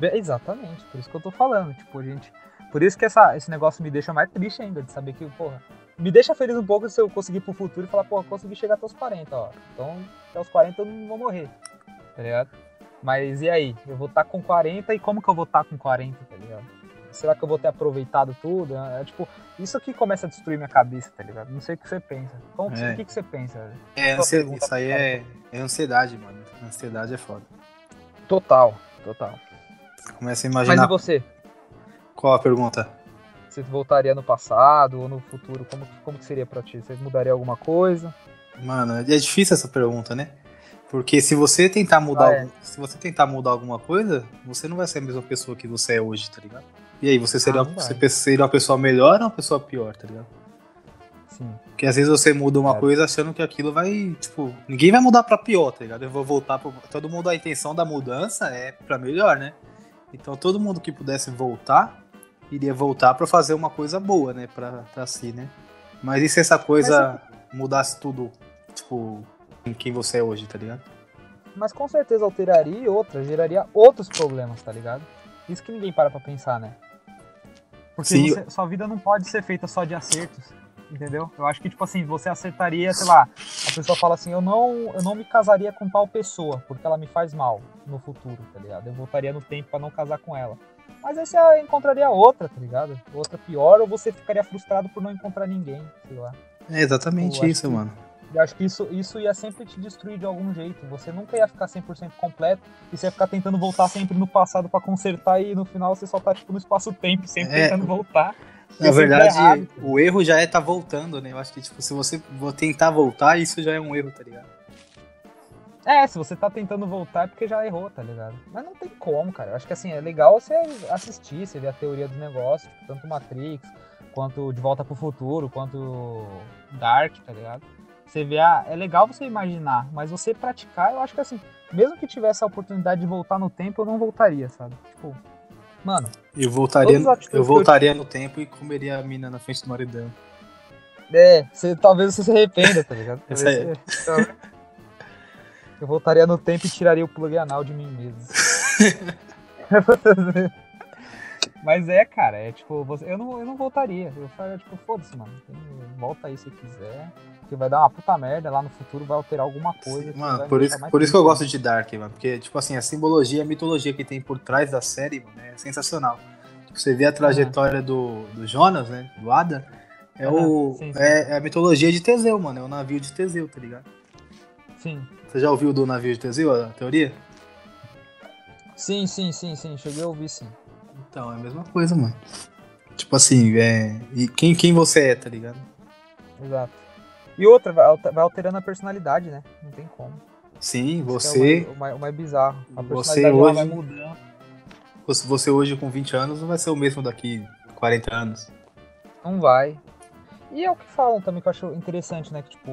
Exatamente, por isso que eu tô falando. Tipo, gente. Por isso que essa, esse negócio me deixa mais triste ainda, de saber que, porra. Me deixa feliz um pouco se eu conseguir ir pro futuro e falar, porra, consegui chegar até os 40, ó. Então, até os 40 eu não vou morrer. Tá ligado? Mas e aí? Eu vou estar com 40 e como que eu vou estar com 40, tá ligado? Será que eu vou ter aproveitado tudo? É, tipo, isso aqui começa a destruir minha cabeça, tá ligado? Não sei o que você pensa. Como, É. O que, que você pensa? velho? É, isso aí é, é ansiedade, mano. Ansiedade é foda. Total, total. Começa a Mas imaginar. e você? Qual a pergunta? Você voltaria no passado ou no futuro? Como, que- como que seria pra ti? Você mudaria alguma coisa? Mano, é difícil essa pergunta, né? Porque se você tentar mudar, ah, é. se você tentar mudar alguma coisa, você não vai ser a mesma pessoa que você é hoje, tá ligado? E aí, você seria, ah, você seria uma pessoa melhor ou uma pessoa pior, tá ligado? Sim. Porque às vezes você muda uma é. coisa achando que aquilo vai, tipo, ninguém vai mudar pra pior, tá ligado? Eu vou voltar pro. Todo mundo, a intenção da mudança é pra melhor, né? Então todo mundo que pudesse voltar, iria voltar pra fazer uma coisa boa, né? Pra, pra si, né? Mas e se essa coisa Mas, mudasse tudo, tipo, em quem você é hoje, tá ligado? Mas com certeza alteraria outra, geraria outros problemas, tá ligado? Isso que ninguém para pra pensar, né? Porque você, sua vida não pode ser feita só de acertos, entendeu? Eu acho que, tipo assim, você acertaria, sei lá, a pessoa fala assim, eu não, eu não me casaria com tal pessoa, porque ela me faz mal no futuro, tá ligado? Eu voltaria no tempo para não casar com ela. Mas aí você encontraria outra, tá ligado? Outra pior, ou você ficaria frustrado por não encontrar ninguém, sei lá. É exatamente isso, que... mano. Eu acho que isso, isso ia sempre te destruir de algum jeito. Você nunca ia ficar 100% completo e você ia ficar tentando voltar sempre no passado para consertar e no final você só tá tipo no espaço-tempo, sempre é. tentando voltar. Na verdade, errado, o erro já é tá voltando, né? Eu acho que tipo, se você tentar voltar, isso já é um erro, tá ligado? É, se você tá tentando voltar é porque já errou, tá ligado? Mas não tem como, cara. Eu acho que assim, é legal você assistir, você ver a teoria do negócio, tipo, tanto Matrix, quanto De Volta pro Futuro, quanto Dark, tá ligado? Você vê, ah, é legal você imaginar, mas você praticar, eu acho que assim, mesmo que tivesse a oportunidade de voltar no tempo, eu não voltaria, sabe? Tipo, mano. Eu voltaria, eu voltaria eu... no tempo e comeria a mina na frente do maridão. É, você, talvez você se arrependa, tá ligado? Essa é. Você, [laughs] eu voltaria no tempo e tiraria o plug anal de mim mesmo. [laughs] Mas é, cara, é tipo, você, eu, não, eu não voltaria. Eu faria, tipo, foda-se, mano. Volta aí se quiser que vai dar uma puta merda lá no futuro, vai alterar alguma coisa. Sim, mano, por isso, por isso que eu gosto de Dark, mano. Porque, tipo assim, a simbologia, a mitologia que tem por trás da série, mano, é sensacional. Tipo, você vê a trajetória uhum. do, do Jonas, né? Do Ada. É, uhum, o, sim, sim. É, é, a mitologia de Teseu, mano. É o navio de Teseu, tá ligado? Sim. Você já ouviu do navio de Teseu, a teoria? Sim, sim, sim, sim. Cheguei a ouvir, sim. Então, é a mesma coisa, mano. Tipo assim, é. E quem, quem você é, tá ligado? Exato. E outra, vai alterando a personalidade, né? Não tem como. Sim, você. É o, mais, o mais bizarro. A você hoje. Vai mudando. Você hoje com 20 anos não vai ser o mesmo daqui 40 anos. Não vai. E é o que falam também que eu acho interessante, né? Que, tipo,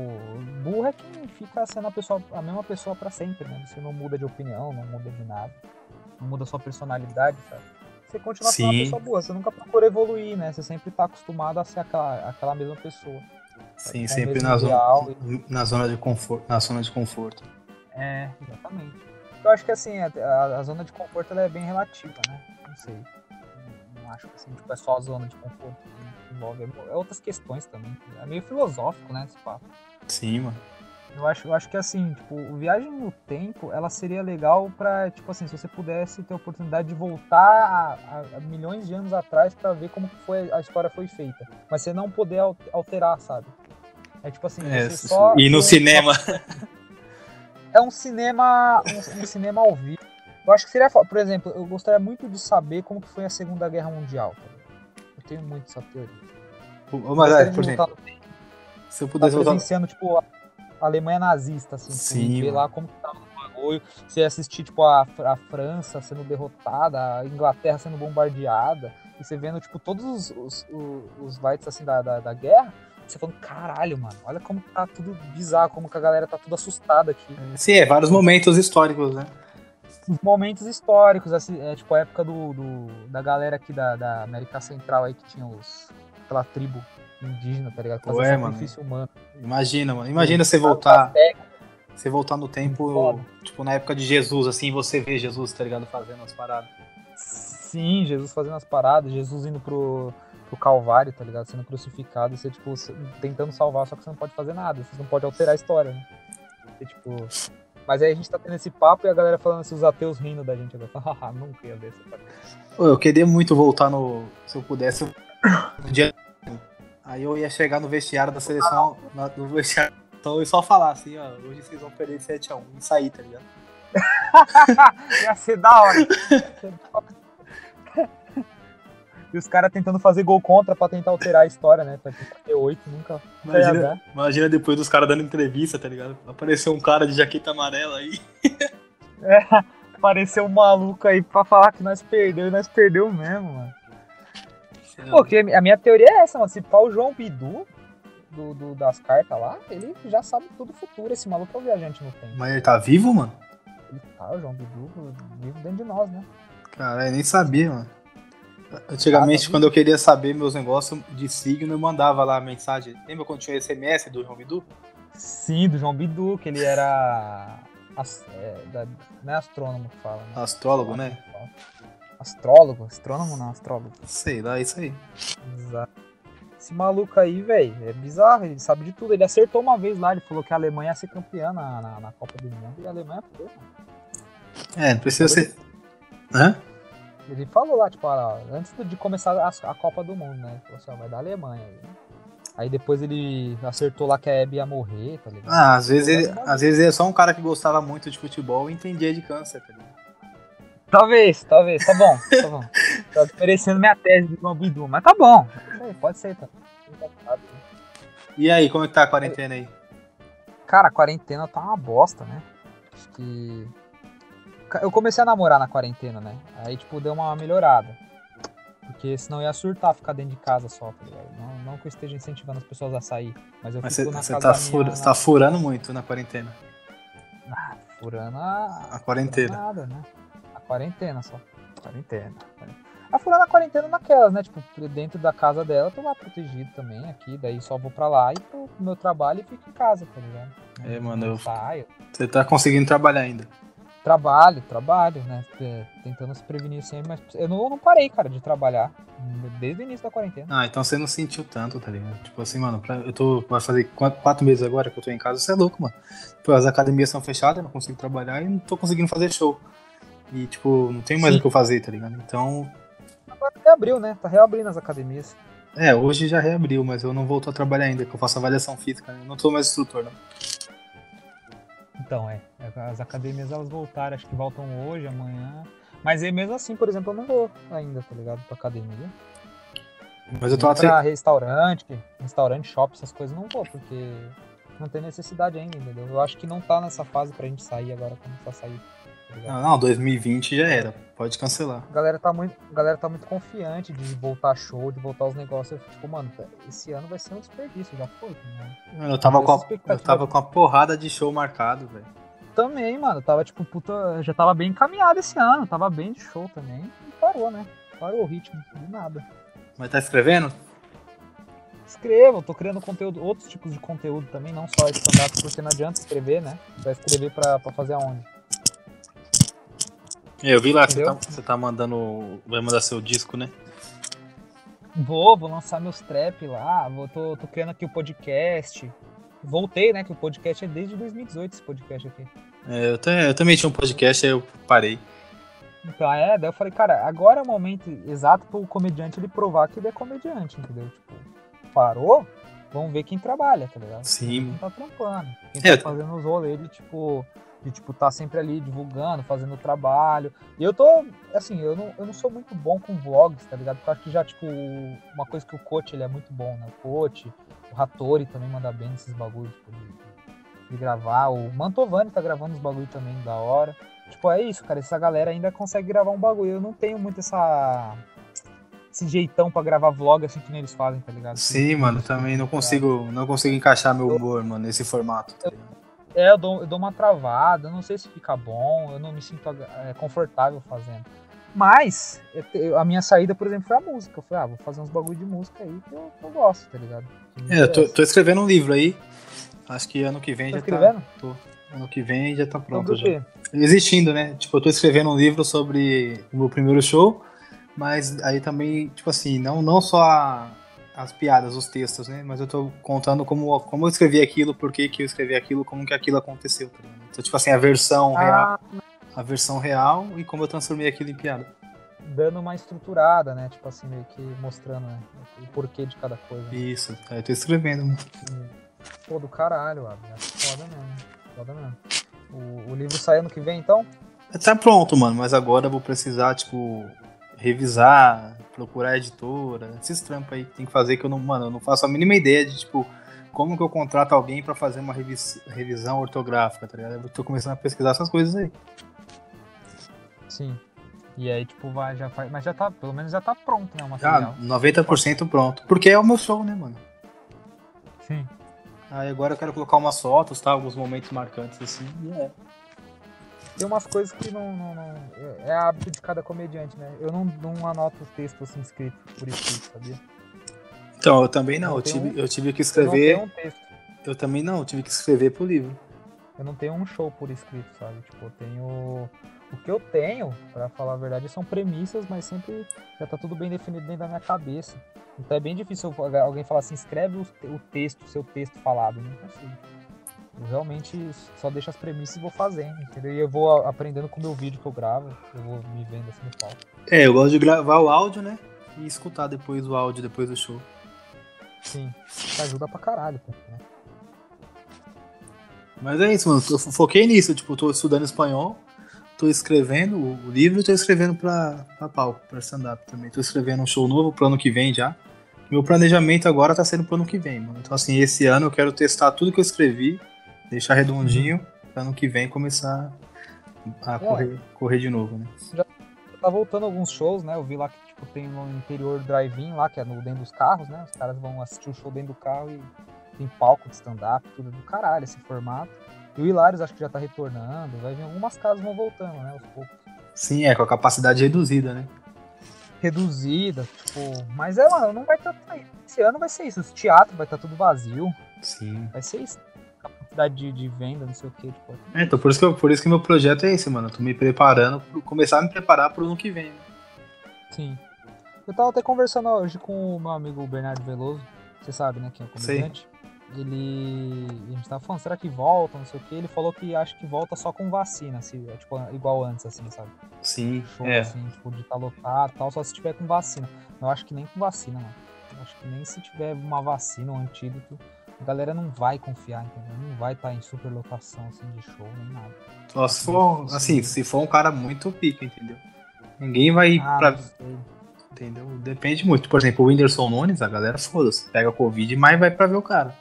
burro é quem fica sendo a, pessoa, a mesma pessoa para sempre, né? Você não muda de opinião, não muda de nada. Não muda sua personalidade, sabe? Você continua sendo uma pessoa boa, você nunca procura evoluir, né? Você sempre tá acostumado a ser aquela, aquela mesma pessoa. Sim, é sempre na zona, na zona de conforto. Na zona de conforto. É, exatamente. Eu acho que assim, a, a, a zona de conforto ela é bem relativa, né? Não sei. Acho assim, tipo, é só a zona de conforto que envolve. É outras questões também. É meio filosófico, né, esse papo. Sim, mano. Eu acho, eu acho que assim, tipo, Viagem no Tempo, ela seria legal pra, tipo assim, se você pudesse ter a oportunidade de voltar a, a, milhões de anos atrás para ver como foi, a história foi feita. Mas você não poder alterar, sabe? É tipo assim, é, só. E no cinema. [laughs] É um cinema. Um, um, cinema ao vivo. Eu acho que seria. Por exemplo, eu gostaria muito de saber como que foi a Segunda Guerra Mundial. Eu tenho muito essa teoria. Mas, é, por exemplo, se eu pudesse tá presenciando, voltar... tipo, a Alemanha nazista, assim, Sim, ver lá como que tava no bagulho. Você assistir, tipo, a, a França sendo derrotada, a Inglaterra sendo bombardeada, e você vendo, tipo, todos os, os, os, os lights, assim, da, da, da guerra você falando, caralho, mano, olha como tá tudo bizarro, como que a galera tá tudo assustada aqui. Sim, é vários momentos históricos, né? Momentos históricos, assim, é tipo a época do, do, da galera aqui da, da América Central aí que tinha os, aquela tribo indígena, tá ligado? Fazendo Ué, sacrifício mano. humano. Imagina, mano. Imagina você voltar. Você voltar no tempo, tipo, na época de Jesus, assim, você vê Jesus, tá ligado? Fazendo as paradas. Sim, Jesus fazendo as paradas, Jesus indo pro, pro Calvário, tá ligado? Sendo crucificado você, tipo, tentando salvar, só que você não pode fazer nada, você não pode alterar a história, né? Você, tipo. Mas aí a gente tá tendo esse papo e a galera falando assim, os ateus rindo da gente agora. Haha, [laughs] nunca ia ver essa parte. Eu queria muito voltar no. Se eu pudesse, no dia. Aí eu ia chegar no vestiário da seleção, no vestiário então eu só falar assim, ó, hoje vocês vão perder de 7x1 e sair, tá ligado? [laughs] ia ser da hora. [laughs] E os caras tentando fazer gol contra pra tentar alterar a história, né? Pra ter oito, nunca. Imagina, imagina depois dos caras dando entrevista, tá ligado? Apareceu um cara de jaqueta amarela aí. [laughs] É, apareceu um maluco aí pra falar que nós perdeu e nós perdeu mesmo, mano. Porque a minha teoria é essa, mano. Se pau o João Bidu do, do, das cartas lá, ele já sabe tudo o futuro. Esse maluco é o viajante no tempo. Mas ele tá vivo, mano? Ele tá, o João Bidu, vivo dentro de nós, né? Cara, eu nem sabia, mano. Antigamente, ah, tá quando eu queria saber meus negócios de signo, eu mandava lá a mensagem. Lembra quando tinha o SMS do João Bidu? Sim, do João Bidu, que ele era. É, da, não é astrônomo que fala, né? Astrólogo, né? Astrólogo? Astrônomo não, astrólogo. Sei lá, isso aí. Exato. Esse maluco aí, velho, é bizarro, ele sabe de tudo. Ele acertou uma vez lá, ele falou que a Alemanha ia ser campeã na, na, na Copa do Mundo e a Alemanha foi, mano. É, não precisa ser. Hã? Ele falou lá, tipo, antes de começar a, a, Copa do Mundo, né? Ele falou assim, ó, vai dar Alemanha aí. Aí depois ele acertou lá que a Hebe ia morrer, tá ligado? Ah, às vezes, ele, às vezes ele é só um cara que gostava muito de futebol e entendia de câncer, tá ligado? Talvez, talvez, tá bom, tá bom. [laughs] Tá oferecendo minha tese do João Bidu, mas tá bom. Pode ser, tá. E aí, como é que tá a quarentena aí? Cara, a quarentena tá uma bosta, né? Acho que. Eu comecei a namorar na quarentena, né? Aí, tipo, deu uma melhorada. Porque senão ia surtar ficar dentro de casa só, tá ligado? Não, não que eu esteja incentivando as pessoas a sair. Mas eu mas fico cê, na cê casa tá, fura, minha, tá furando muito na quarentena. Ah, furando a. A quarentena. Nada, né? quarentena só. Quarentena. A furando a quarentena naquelas, né? Tipo, dentro da casa dela, tô lá protegido também aqui. Daí só vou pra lá e pro meu trabalho e fico em casa, tá ligado? É, mano, eu. Você tá conseguindo trabalhar ainda? Trabalho, trabalho, né? Tentando se prevenir sempre, mas eu não, não parei, cara, de trabalhar desde o início da quarentena. Ah, então você não sentiu tanto, tá ligado? Tipo assim, mano, pra, eu tô. Vai fazer quatro, quatro, meses agora que eu tô em casa, você é louco, mano. Tipo, as academias são fechadas, eu não consigo trabalhar e não tô conseguindo fazer show. E, tipo, não tem mais Sim. o que eu fazer, tá ligado? Então. Agora reabriu, né? Tá reabrindo as academias. É, hoje já reabriu, mas eu não volto a trabalhar ainda, que eu faço avaliação física, né? Eu não sou mais instrutor, não. Então, é. As academias elas voltaram, acho que voltam hoje, amanhã. Mas mesmo assim, por exemplo, eu não vou ainda, tá ligado? Pra academia. Mas eu tô até. Pra restaurante, restaurante, shopping, essas coisas, não vou, porque não tem necessidade ainda, entendeu? Eu acho que não tá nessa fase pra gente sair agora, começar a sair. Tá não, 2020 já era. Pode cancelar. A galera tá muito, galera tá muito confiante de voltar show, de voltar os negócios. Eu, tipo, mano, esse ano vai ser um desperdício, já foi. Né? eu tava, com a, eu tava com a porrada de show marcado, velho. Também, mano. Tava, tipo, puta. Já tava bem encaminhado esse ano. Tava bem de show também. E parou, né? Parou o ritmo, de nada. Mas tá escrevendo? Escrevo, tô criando conteúdo, outros tipos de conteúdo também, não só stand-up, porque não adianta escrever, né? Vai escrever pra, pra fazer aonde? Eu vi lá que você tá, você tá mandando. Vai mandar seu disco, né? Vou, vou lançar meus trap lá. Vou, tô, tô criando aqui o podcast. Voltei, né? Que o podcast é desde 2018 esse podcast aqui. É, eu, eu também tinha um podcast, aí eu parei. Então, é, daí eu falei, cara, agora é o momento exato pro comediante ele provar que ele é comediante, entendeu? Tipo, parou, vamos ver quem trabalha, tá ligado? Sim. Quem tá trampando. Quem é. tá fazendo os rolês de, tipo, de tipo tá sempre ali divulgando, fazendo trabalho. E eu tô, assim, eu não, eu não sou muito bom com vlogs, tá ligado? Porque eu acho que já tipo uma coisa que o coach ele é muito bom, né? O coach, o Hattori também manda bem nesses bagulhos tipo, de, de, gravar. O Mantovani tá gravando os bagulhos também da hora. Tipo, é isso, cara, essa galera ainda consegue gravar um bagulho. Eu não tenho muito essa esse jeitão para gravar vlog assim que nem eles fazem, tá ligado? Sim, mano, também não consigo, não consigo encaixar meu humor, mano, nesse formato. Tá é, eu dou, eu dou uma travada, não sei se fica bom, eu não me sinto é, confortável fazendo. Mas, eu, a minha saída, por exemplo, foi a música. Eu falei, ah, vou fazer uns bagulho de música aí que eu, eu gosto, tá ligado? É, eu tô, tô, escrevendo um livro aí. Acho que ano que vem tá já escrevendo? tá. Tô. Ano que vem já tá pronto já. Existindo, né? Tipo, eu tô escrevendo um livro sobre o meu primeiro show, mas aí também, tipo assim, não, não só a, as piadas, os textos, né? Mas eu tô contando como, como eu escrevi aquilo, por que, que eu escrevi aquilo, como que aquilo aconteceu. Tá então, tipo assim, a versão ah. real. A versão real e como eu transformei aquilo em piada. Dando uma estruturada, né? Tipo assim, meio que mostrando né? o porquê de cada coisa. Né? Isso, aí eu tô escrevendo. Mano. Pô, do caralho, Abner. É foda mesmo. Foda mesmo. O, o livro sai ano que vem, então? Tá pronto, mano, mas agora eu vou precisar, tipo, revisar, procurar editora, esses trampos aí que tem que fazer que eu não, mano, eu não faço a mínima ideia de, tipo, como que eu contrato alguém para fazer uma revis revisão ortográfica, tá ligado? Eu tô começando a pesquisar essas coisas aí. Sim. E aí, tipo, vai, já faz. Mas já tá, pelo menos já tá pronto, né? Uma já, 90% pronto. Porque é o meu show, né, mano? Sim. Aí agora eu quero colocar umas fotos, tá? Alguns momentos marcantes assim, e é. Tem umas coisas que não, não, não, É hábito de cada comediante, né? Eu não, não anoto o texto assim escrito por escrito, sabia? Então, eu também não. Eu, eu tive, um, eu tive que escrever. Eu, um texto. eu também não, eu tive que escrever pro livro. Eu não tenho um show por escrito, sabe? Tipo, eu tenho. O que eu tenho, para falar a verdade, são premissas, mas sempre já tá tudo bem definido dentro da minha cabeça. Então é bem difícil alguém falar assim, escreve o, texto, o seu texto falado. Não consigo. Eu realmente só deixo as premissas e vou fazendo, entendeu? E eu vou aprendendo com o meu vídeo que eu gravo, eu vou me vendo assim no palco. É, eu gosto de gravar o áudio, né? E escutar depois o áudio, depois do show. Sim, isso ajuda pra caralho, né? Mas é isso, mano. Eu foquei nisso, tipo, tô estudando espanhol, tô escrevendo o livro e tô escrevendo pra, pra palco, pra stand-up também. Tô escrevendo um show novo pro ano que vem já. Meu planejamento agora tá sendo pro ano que vem, mano. Então, assim, esse ano eu quero testar tudo que eu escrevi, deixar redondinho, pra ano que vem começar a é. correr, correr de novo, né? Já tá voltando alguns shows, né? Eu vi lá que tipo, tem no interior drive-in lá, que é no dentro dos carros, né? Os caras vão assistir o show dentro do carro e tem palco de stand-up, tudo do caralho esse formato. E o Hilários acho que já tá retornando, vai vir algumas casas vão voltando, né? Aos poucos. Sim, é, com a capacidade reduzida, né? Reduzida, tipo. Mas é, mano, não vai estar. Tá, esse ano vai ser isso. O teatro vai estar tá tudo vazio. Sim. Vai ser isso. De, de venda, não sei o que. Tipo. É, então por isso, que eu, por isso que meu projeto é esse, mano. Eu tô me preparando, começar a me preparar pro ano que vem. Né? Sim. Eu tava até conversando hoje com o meu amigo Bernardo Veloso. Você sabe, né, que é o comediante. Ele. A gente tava falando, será que volta? Não sei o que. Ele falou que acha que volta só com vacina, assim, é, tipo, igual antes, assim, sabe? Sim. Show, é. assim, tipo, de estar tá lotado tal, só se tiver com vacina. Eu acho que nem com vacina, mano. Eu acho que nem se tiver uma vacina, um antídoto, a galera não vai confiar, entendeu? Não vai estar tá em superlotação, assim, de show, nem nada. Só se for, assim, se for um cara muito pica, entendeu? Ninguém vai ah, pra. Entendeu? Depende muito. Por exemplo, o Whindersson Nunes, a galera foda-se, pega Covid, mas vai pra ver o cara.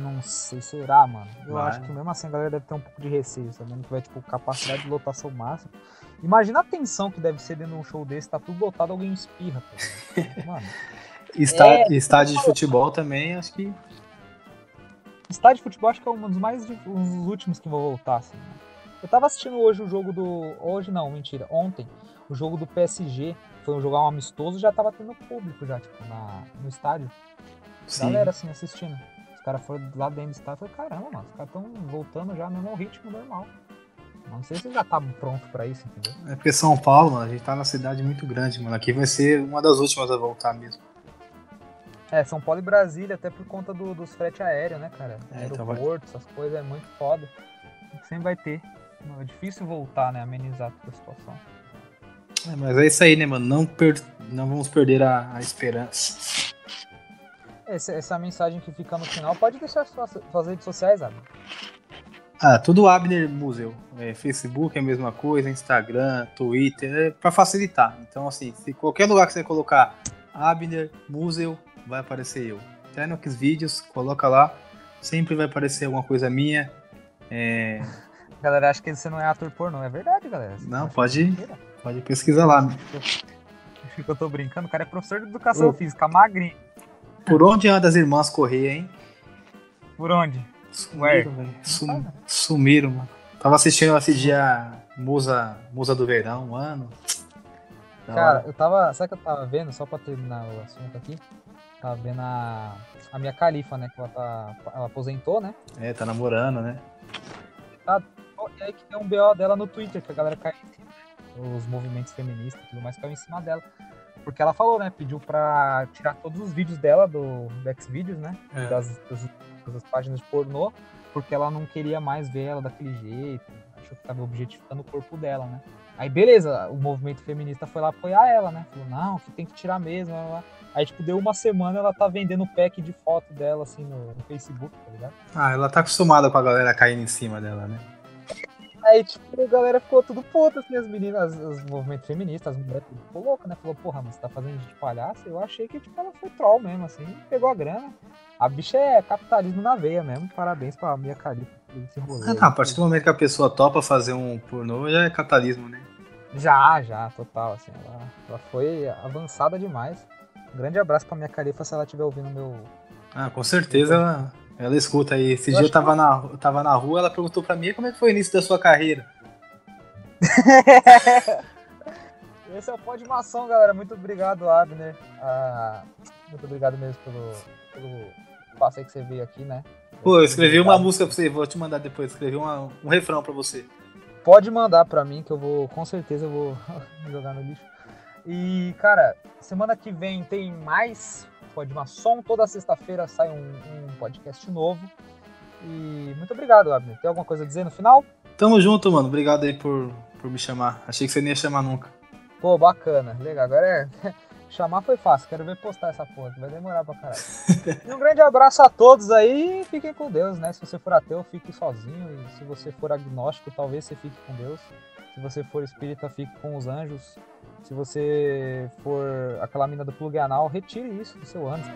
Não sei, será, mano? Eu vai. acho que mesmo assim a galera deve ter um pouco de receio, sabendo que vai, tipo, capacidade de lotação máxima. Imagina a tensão que deve ser dentro de um show desse, tá tudo lotado, alguém espirra, pô. [laughs] Mano. Está, é... Estádio de futebol também, acho que. Estádio de futebol acho que é um dos mais um dos últimos que vão voltar, assim. Né? Eu tava assistindo hoje o jogo do. Hoje não, mentira, ontem, o jogo do PSG. Foi um jogo um amistoso já tava tendo público já, tipo, na, no estádio. Sim. Galera assim assistindo. Os caras foram lá dentro do estádio e falaram, caramba, mano, os caras estão voltando já no mesmo ritmo normal. Não sei se já tá pronto para isso, entendeu? É porque São Paulo, mano, a gente tá na cidade muito grande, mano. Aqui vai ser uma das últimas a voltar mesmo. É, São Paulo e Brasília, até por conta do, dos frete aéreo, né, cara? É, Aeroporto, então vai... essas coisas, é muito foda. Sempre vai ter. É difícil voltar, né? Amenizar toda a situação. É, mas é isso aí, né, mano? Não, per... não vamos perder a, a esperança essa, essa mensagem que fica no final, pode deixar suas, suas redes sociais, Abner. Ah, tudo Abner Museu. É, Facebook é a mesma coisa, Instagram, Twitter, é para facilitar. Então, assim, se qualquer lugar que você colocar Abner Museu, vai aparecer eu. No vídeos, coloca lá, sempre vai aparecer alguma coisa minha. É... Galera, acha que você não é ator pornô, é verdade, galera. Você não, pode, pode pesquisar lá. Acho [laughs] que eu tô brincando, o cara é professor de educação Ô. física, magrinho. Por onde anda as irmãs Correia, hein? Por onde? Sumiram, velho. Sum, sumiram, mano. Tava assistindo esse dia Musa, Musa do Verão, um ano. Cara, eu tava. Sabe que eu tava vendo? Só pra terminar o assunto aqui. Tava vendo a, a minha califa, né? Que ela tá. Ela aposentou, né? É, tá namorando, né? Tá, e aí que tem um BO dela no Twitter, que a galera caiu em cima. Os movimentos feministas e tudo mais caiu em cima dela. Porque ela falou, né? Pediu pra tirar todos os vídeos dela do, do Xvideos, né? É. Das, das, das, páginas de pornô, porque ela não queria mais ver ela daquele jeito. Achou que tava objetificando o corpo dela, né? Aí beleza, o movimento feminista foi lá apoiar ela, né? Falou, não, que tem que tirar mesmo. Ela... Aí, tipo, deu uma semana ela tá vendendo pack de foto dela, assim, no, no Facebook, tá ligado? Ah, ela tá acostumada com a galera caindo em cima dela, né? Aí, tipo, a galera ficou tudo puta, assim, as meninas, os movimentos feministas, as mulheres, tudo ficou louco, né? Falou, porra, mas você tá fazendo de palhaço? Eu achei que, tipo, ela foi troll mesmo, assim, pegou a grana. A bicha é capitalismo na veia mesmo. Parabéns pra Mia Khalifa esse rolê. Ah, tá, a partir do momento que a pessoa topa fazer um pornô, já é capitalismo, né? Já, já, total, assim, ela, ela foi avançada demais. Um grande abraço pra Mia Khalifa se ela estiver ouvindo meu... Ah, com certeza ela, ela escuta aí. Esse eu dia eu tava, que... na, eu tava na rua, ela perguntou pra mim como é que foi o início da sua carreira. [laughs] Esse é o Pó de Maçã, galera. Muito obrigado, Abner. Ah, muito obrigado mesmo pelo, pelo passo aí que você veio aqui, né? Pô, eu escrevi uma música pra você, vou te mandar depois. Escrevi uma, um refrão pra você. Pode mandar pra mim, que eu vou, com certeza, eu vou [laughs] jogar no lixo. E, cara, semana que vem tem mais Pode Maçom. Toda sexta-feira sai um, um, podcast novo. E muito obrigado, Abner. Tem alguma coisa a dizer no final? Tamo junto, mano. Obrigado aí por, por me chamar. Achei que você nem ia chamar nunca. Pô, bacana. Legal. Agora é. [laughs] Chamar foi fácil, quero ver postar essa porra, vai demorar pra caralho. [laughs] e um grande abraço a todos aí fiquem com Deus, né? Se você for ateu, fique sozinho. E se você for agnóstico, talvez você fique com Deus. Se você for espírita, fique com os anjos. Se você for aquela mina do plug anal, retire isso do seu ânus.